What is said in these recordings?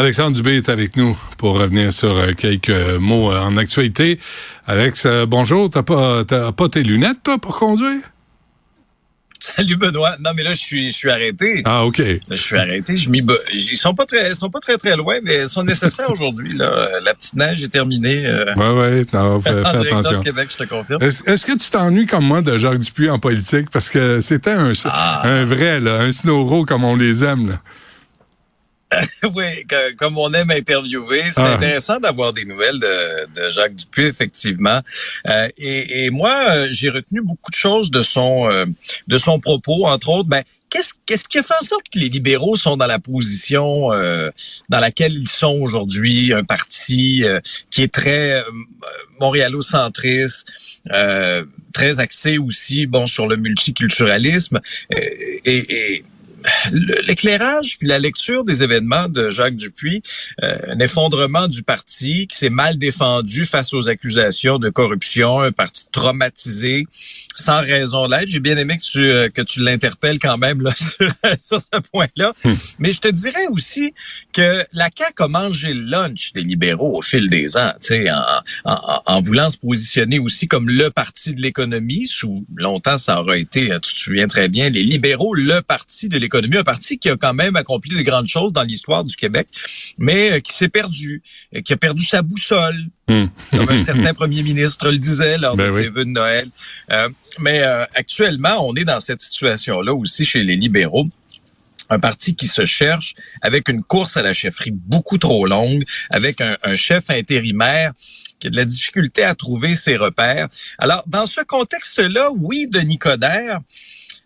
Alexandre Dubé est avec nous pour revenir sur euh, quelques mots euh, en actualité. Alex, euh, bonjour. T'as pas, t'as pas tes lunettes, toi, pour conduire? Salut Benoît. Non mais là je suis je suis arrêté. Ah OK. je suis arrêté. Je m'y ils sont pas très sont pas très très loin mais ils sont nécessaires aujourd'hui là. La petite neige est terminée. Euh, ouais ouais. Non, fais, attention. Québec, je te confirme. Est-ce, que tu t'ennuies comme moi de Jacques Dupuis en politique? Parce que c'était un ah. un vrai là, un snowro comme on les aime là. oui, comme on aime interviewer, c'est ah. intéressant d'avoir des nouvelles de, Jacques Dupuis, effectivement. Euh, et, moi, euh, j'ai retenu beaucoup de choses de son euh, de son propos, entre autres. Ben, qu'est-ce qu'est-ce qui fait en sorte que les libéraux sont dans la position dans laquelle ils sont aujourd'hui, un parti qui est très montréalocentriste, très axé aussi, bon, sur le multiculturalisme et, et l'éclairage puis la lecture des événements de Jacques Dupuis, euh, un effondrement du parti qui s'est mal défendu face aux accusations de corruption, un parti traumatisé, sans raison d'être. J'ai bien aimé que tu euh, que tu l'interpelles quand même là, sur, ce point-là. Hmm. Mais je te dirais aussi que la CAQ a mangé le lunch des libéraux au fil des ans, en, en, en voulant se positionner aussi comme le parti de l'économie. Sous longtemps, ça aura été, tu te souviens très bien, les libéraux, le parti de l'économie un parti qui a quand même accompli de grandes choses dans l'histoire du Québec, mais euh, qui s'est perdu, qui a perdu sa boussole, hmm. comme un certain premier ministre le disait lors ben de ses vœux de Noël. Euh, mais euh, actuellement, on est dans cette situation-là aussi chez les libéraux un parti qui se cherche avec une course à la chefferie beaucoup trop longue, avec un, un, chef intérimaire qui a de la difficulté à trouver ses repères. Alors, dans ce contexte-là, oui, Denis Coderre,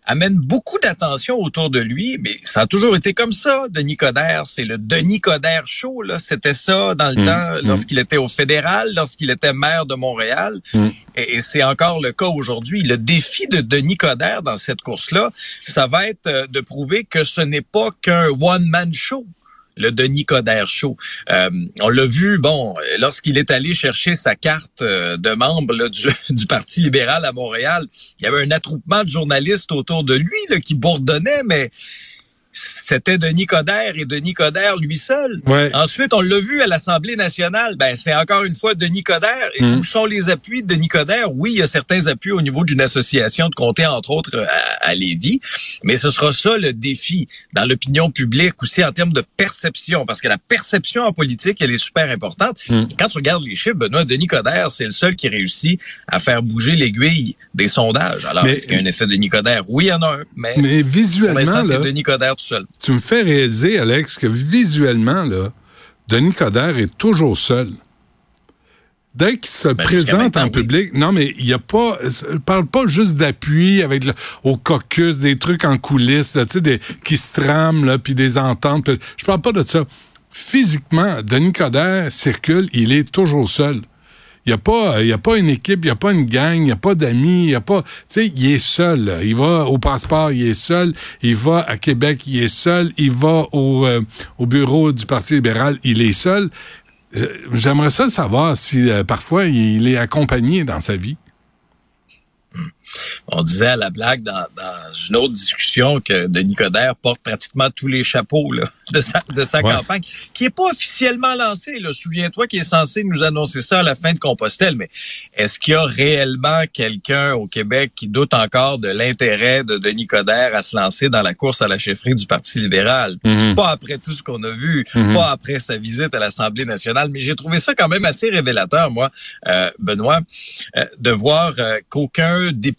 amène beaucoup d'attention autour de lui, mais ça a toujours été comme ça. Denis Coderre, c'est le Denis Coderre show. Là, c'était ça dans le mmh, temps, mmh. lorsqu'il était au fédéral, lorsqu'il était maire de Montréal, mmh. et, c'est encore le cas aujourd'hui. Le défi de Denis Coderre dans cette course-là, ça va être euh, de prouver que ce n'est pas qu'un one-man show le Denis Coderre Show. Euh, on l'a vu, bon, lorsqu'il est allé chercher sa carte euh, de membre du, Parti libéral à Montréal, il y avait un attroupement de journalistes autour de lui là, qui bourdonnaient, mais c'était Denis Coderre et Denis Coderre lui seul. Ensuite, on l'a vu à l'Assemblée nationale. Ben, c'est encore une fois Denis Coderre. Et hum. où sont les appuis de Denis Coderre? Oui, il y a certains appuis au niveau d'une association de comté, entre autres, à, à Lévis. Mais ce sera ça le défi dans l'opinion publique aussi en termes de perception. Parce que la perception en politique, elle est super importante. Hum. Quand tu regardes les chiffres, Benoît, Denis Coderre, c'est le seul qui réussit à faire bouger l'aiguille des sondages. Alors, est-ce qu'il y a un effet de Denis Coderre? Oui, il y en a un. Mais, mais visuellement, c'est Denis Coderre tu me fais réaliser, Alex, que visuellement, là, Denis Coderre est toujours seul. Dès qu'il se ben, présente en public, non, mais il y a pas, parle pas juste d'appui avec le, au caucus, des trucs en coulisses, des, qui se trament, là, puis des ententes. Je parle pas de ça. Physiquement, Denis Coderre circule, il est toujours seul. Il n'y a, pas, a pas une équipe, il n'y a pas une gang, il n'y a pas d'amis, il n'y a pas... Tu sais, il est seul. Il va au passeport, il est seul. Il va à Québec, il est seul. Il va au, euh, au bureau du Parti libéral, il est seul. Euh, j'aimerais ça savoir si euh, parfois il est accompagné dans sa vie. On disait à la blague dans, une autre discussion que Denis Coderre porte pratiquement tous les chapeaux de sa, de sa campagne, qui est pas officiellement lancée. Souviens-toi qu'il est censé nous annoncer ça à la fin de Compostelle, mais est-ce qu'il y a réellement quelqu'un au Québec qui doute encore de l'intérêt de Denis Coderre à se lancer dans la course à la chefferie du Parti libéral? Mm-hmm. Pas après tout ce qu'on a vu, mm-hmm. pas après sa visite à l'Assemblée nationale, mais j'ai trouvé ça quand même assez révélateur, moi, euh, Benoît, euh, de voir euh, qu'aucun député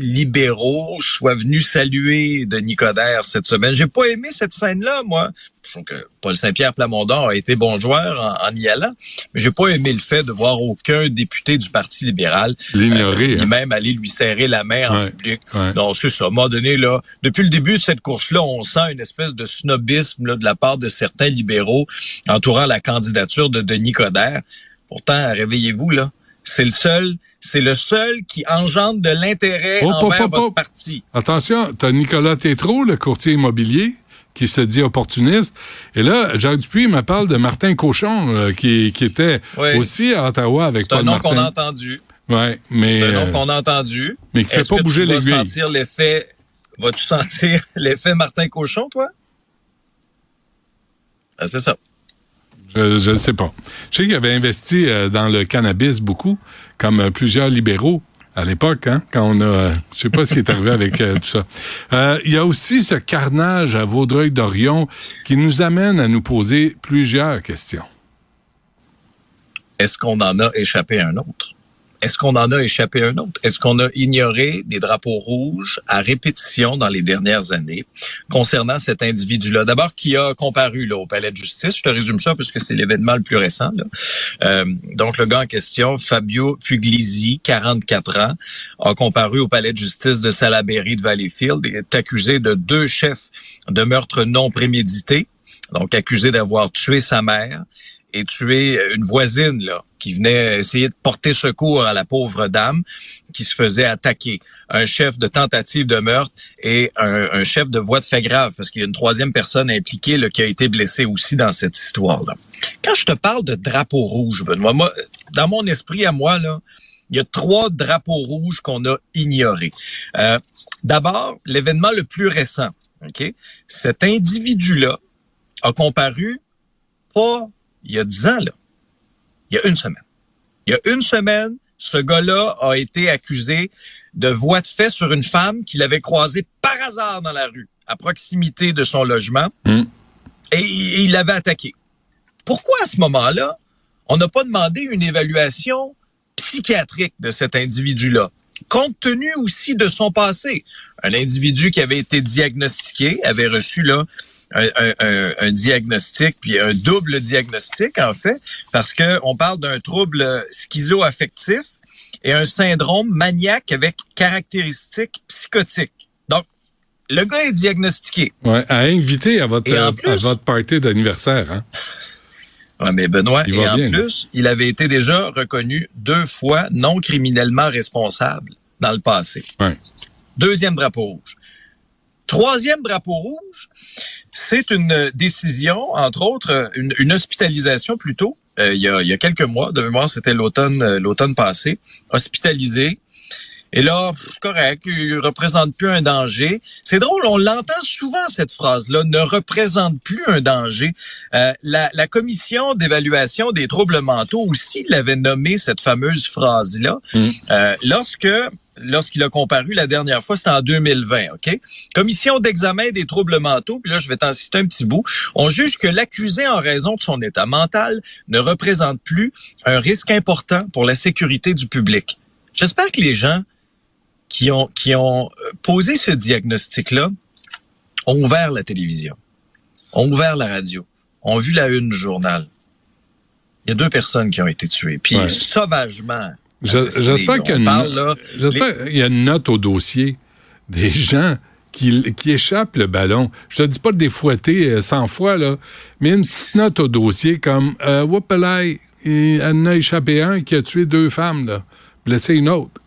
libéraux soient venus saluer Denis Coderre cette semaine. J'ai pas aimé cette scène-là, moi. Je trouve que Paul Saint-Pierre Plamondon a été bon joueur en, y allant, mais j'ai pas aimé le fait de voir aucun député du Parti libéral l'ignorer, euh, hein. même aller lui serrer la main en public. Donc c'est ça. À un moment donné là, depuis le début de cette course-là, on sent une espèce de snobisme là, de la part de certains libéraux entourant la candidature de Denis Coderre. Pourtant, réveillez-vous là C'est le seul, c'est le seul qui engendre de l'intérêt envers votre parti. Attention, tu as Nicolas Tétrault, le courtier immobilier, qui se dit opportuniste. Et là, Jacques Dupuis me parle de Martin Cochon, euh, qui, qui, était aussi à Ottawa avec Paul Martin. C'est un nom qu'on a entendu. Ouais, mais... C'est un nom euh, qu'on a entendu. Mais qui fait pas bouger l'aiguille. Vas-tu sentir l'effet... Vas-tu sentir l'effet Martin Cochon, toi? Ah, c'est ça. Je ne sais pas. Je sais qu'il avait investi euh, dans le cannabis beaucoup, comme euh, plusieurs libéraux à l'époque, hein, quand on a... Euh, je sais pas ce qui est arrivé avec tout ça. Il y a aussi ce carnage à Vaudreuil-Dorion qui nous amène à nous poser plusieurs questions. Est-ce qu'on en a échappé un autre? Est-ce qu'on en a échappé un autre? Est-ce qu'on a ignoré des drapeaux rouges à répétition dans les dernières années concernant cet individu-là? D'abord, qui a comparu au palais de justice? Je te résume ça parce que c'est l'événement le plus récent. Là. Euh, donc, le gars en question, Fabio Puglisi, 44 ans, a comparu au palais de justice de Salaberry de Valleyfield et est accusé de deux chefs de meurtre non prémédité. Donc, accusé d'avoir tué sa mère et tué une voisine là qui venait essayer de porter secours à la pauvre dame qui se faisait attaquer. Un chef de tentative de meurtre et un, chef de voie de fait grave, parce qu'il y a une troisième personne impliquée là, qui a été blessée aussi dans cette histoire-là. Quand je te parle de drapeau rouge, Benoît, moi, dans mon esprit à moi, là, il y a trois drapeaux rouges qu'on a ignorés. Euh, D'abord, l'événement le plus récent. ok? Cet individu-là a comparu pas il y a dix ans, là, il y a une semaine. Il y a une semaine, ce gars-là a été accusé de voie de fait sur une femme qu'il avait croisée par hasard dans la rue, à proximité de son logement, hmm. et, il l'avait attaqué. Pourquoi à ce moment-là, on n'a pas demandé une évaluation psychiatrique de cet individu-là? Compte tenu aussi de son passé. Un individu qui avait été diagnostiqué, avait reçu là un, diagnostic, puis un double diagnostic en fait, parce que on parle d'un trouble schizoaffectif et un syndrome maniaque avec caractéristiques psychotiques. Donc, le gars est diagnostiqué. Ouais, à inviter à votre, à votre party d'anniversaire, hein? Ouais, mais Benoît, et en plus, il avait été déjà reconnu deux fois non criminellement responsable dans le passé. Ouais. Deuxième drapeau rouge. Troisième drapeau rouge, c'est une décision, entre autres, une, hospitalisation plutôt, euh, il, y a, il y a quelques mois, de mémoire, c'était l'automne l'automne passé, hospitalisé et là, correct, il représente plus un danger. C'est drôle, on l'entend souvent cette phrase-là, ne représente plus un danger. Euh, la, la, commission d'évaluation des troubles mentaux aussi l'avait nommé cette fameuse phrase-là mm. euh, lorsque lorsqu'il a comparu la dernière fois, c'était en 2020, OK? Commission d'examen des troubles mentaux, puis là, je vais t'en citer un petit bout. On juge que l'accusé, en raison de son état mental, ne représente plus un risque important pour la sécurité du public. J'espère que les gens qui ont, qui ont euh, posé ce diagnostic-là ont ouvert la télévision, ont ouvert la radio, ont vu la une du journal. Il y a deux personnes qui ont été tuées, puis sauvagement. J'espère qu'il y, y, a une note au dossier des gens qui, qui échappent le ballon. Je te dis pas de défouetter 100 euh, fois, là, mais une petite note au dossier comme euh, il en a échappé un qui a tué deux femmes, là, blessé une autre.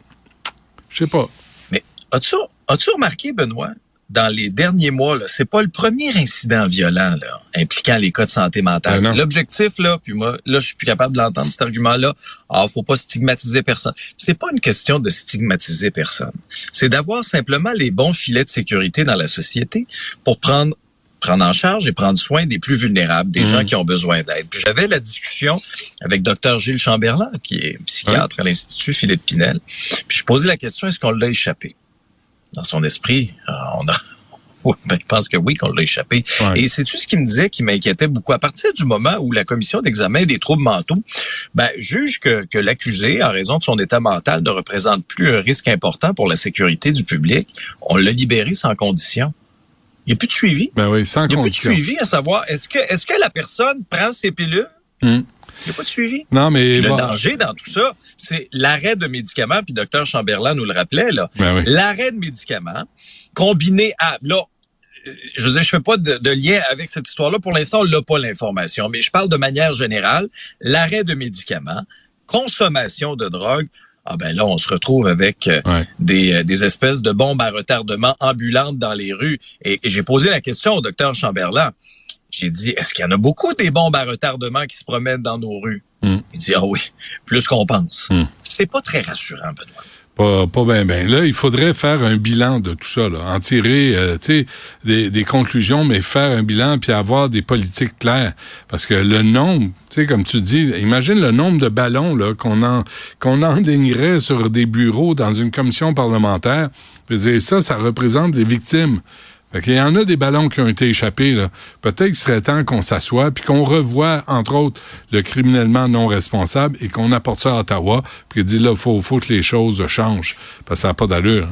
Je sais pas. Mais as-tu as remarqué, Benoît, dans les derniers mois, c'est pas le premier incident violent là, impliquant les cas de santé mentale. Ben L'objectif, là, puis moi, là, je suis plus capable de l'entendre, cet argument-là. Ah, faut pas stigmatiser personne. C'est pas une question de stigmatiser personne. C'est d'avoir simplement les bons filets de sécurité dans la société pour prendre prendre en charge et prendre soin des plus vulnérables, des gens mmh. qui ont besoin d'aide. J'avais la discussion avec Dr Gilles Chamberlain, qui est psychiatre à l'Institut Philippe Pinel. Puis je posais la question, est-ce qu'on l'a échappé? Dans son esprit, euh, on a... Ben, je pense que oui, qu'on l'a échappé. Et c'est tout ce qui me disait qui m'inquiétait beaucoup? À partir du moment où la commission d'examen des troubles mentaux ben, juge que, que l'accusé, en raison de son état mental, ne représente plus un risque important pour la sécurité du public, on l'a libéré sans condition. Il n'y a plus de suivi. Ben oui, sans Il n'y a plus de suivi à savoir, est-ce que, est-ce que la personne prend ses pilules? Hmm. Il n'y a pas de suivi. Non, mais le danger dans tout ça, c'est l'arrêt de médicaments, puis docteur Chamberlain nous le rappelait, là. Ben l'arrêt de médicaments combiné à, là, je veux dire, je fais pas de, lien avec cette histoire-là. Pour l'instant, on n'a pas l'information, mais je parle de manière générale. L'arrêt de médicaments consommation de drogue, ah ben là, on se retrouve avec euh, des, euh, des, espèces de bombes à retardement ambulantes dans les rues. Et, j'ai posé la question au docteur Chamberlain. J'ai dit, est-ce qu'il y en a beaucoup des bombes à retardement qui se promènent dans nos rues? Hmm. Il dit, ah oui, plus qu'on pense. Hmm. C'est pas très rassurant, Benoît. Pas, pas bien, ben. Là, il faudrait faire un bilan de tout ça, là. En tirer, euh, des, des, conclusions, mais faire un bilan puis avoir des politiques claires. Parce que le nombre, comme tu dis, imagine le nombre de ballons, qu'on en, qu'on sur des bureaux dans une commission parlementaire. Ça, ça représente des victimes. Il y en a des ballons qui ont été échappés. Peut-être qu'il serait temps qu'on s'assoie puis qu'on revoie, entre autres, le criminellement non responsable et qu'on apporte ça à Ottawa puis dit là, il faut, faut, que les choses changent parce que ça n'a pas d'allure.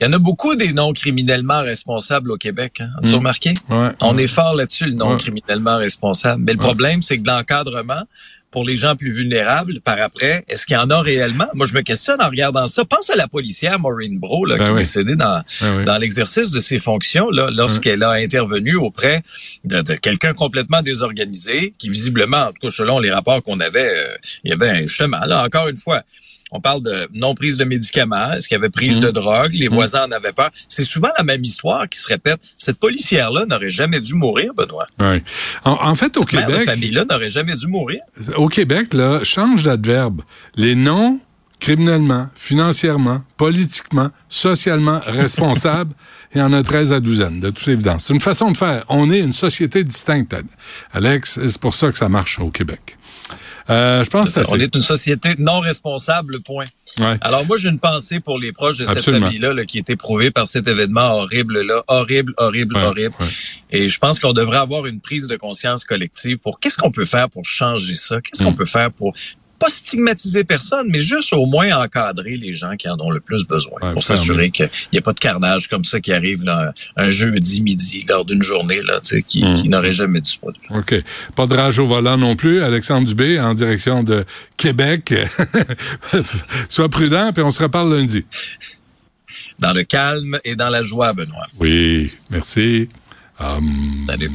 Il y en a beaucoup des non criminellement responsables au Québec. Hein? As-tu hmm. remarqué? On est fort là-dessus, le non criminellement responsable. Mais le problème, c'est que l'encadrement, pour les gens plus vulnérables par après? Est-ce qu'il y en a réellement? Moi, je me questionne en regardant ça. Pense à la policière Maureen Bro, là, ben qui est décédée dans, ben dans l'exercice de ses fonctions, là, lorsqu'elle a intervenu auprès de, de quelqu'un complètement désorganisé, qui visiblement, en tout cas selon les rapports qu'on avait, euh, il y avait justement, là, encore une fois, on parle de non-prise de médicaments, est-ce qu'il y avait prise de mhm. drogue, les mhm. voisins en avaient peur. C'est souvent la même histoire qui se répète. Cette policière-là n'aurait jamais dû mourir, Benoît. Oui. En, fait, au Québec... Cette famille-là n'aurait jamais dû mourir. Au Québec, là, change d'adverbe. Les noms criminellement, financièrement, politiquement, socialement responsables, il y en a 13 à douzaine, de toute évidence. C'est une façon de faire. On est une société distincte, Alex. C'est pour ça que ça marche au Québec. Euh, je pense On est une société non responsable, point. Alors moi, j'ai une pensée pour les proches de cette famille-là qui est éprouvée par cet événement horrible-là. Horrible, horrible, horrible. Et je pense qu'on devrait avoir une prise de conscience collective pour qu'est-ce qu'on peut faire pour changer ça? Qu'est-ce qu'on mm. peut faire pour pas stigmatiser personne, mais juste au moins encadrer les gens qui en ont le plus besoin pour s'assurer qu'il n'y ait pas de carnage comme ça qui arrive là, un jeudi midi lors d'une journée là, qui, hmm. qui n'aurait jamais dû se produire. OK. Pas de rage au volant non plus. Alexandre Dubé en direction de Québec. Sois prudent, puis on se reparle lundi. Dans le calme et dans la joie, Benoît. Oui, merci. Um... Salut.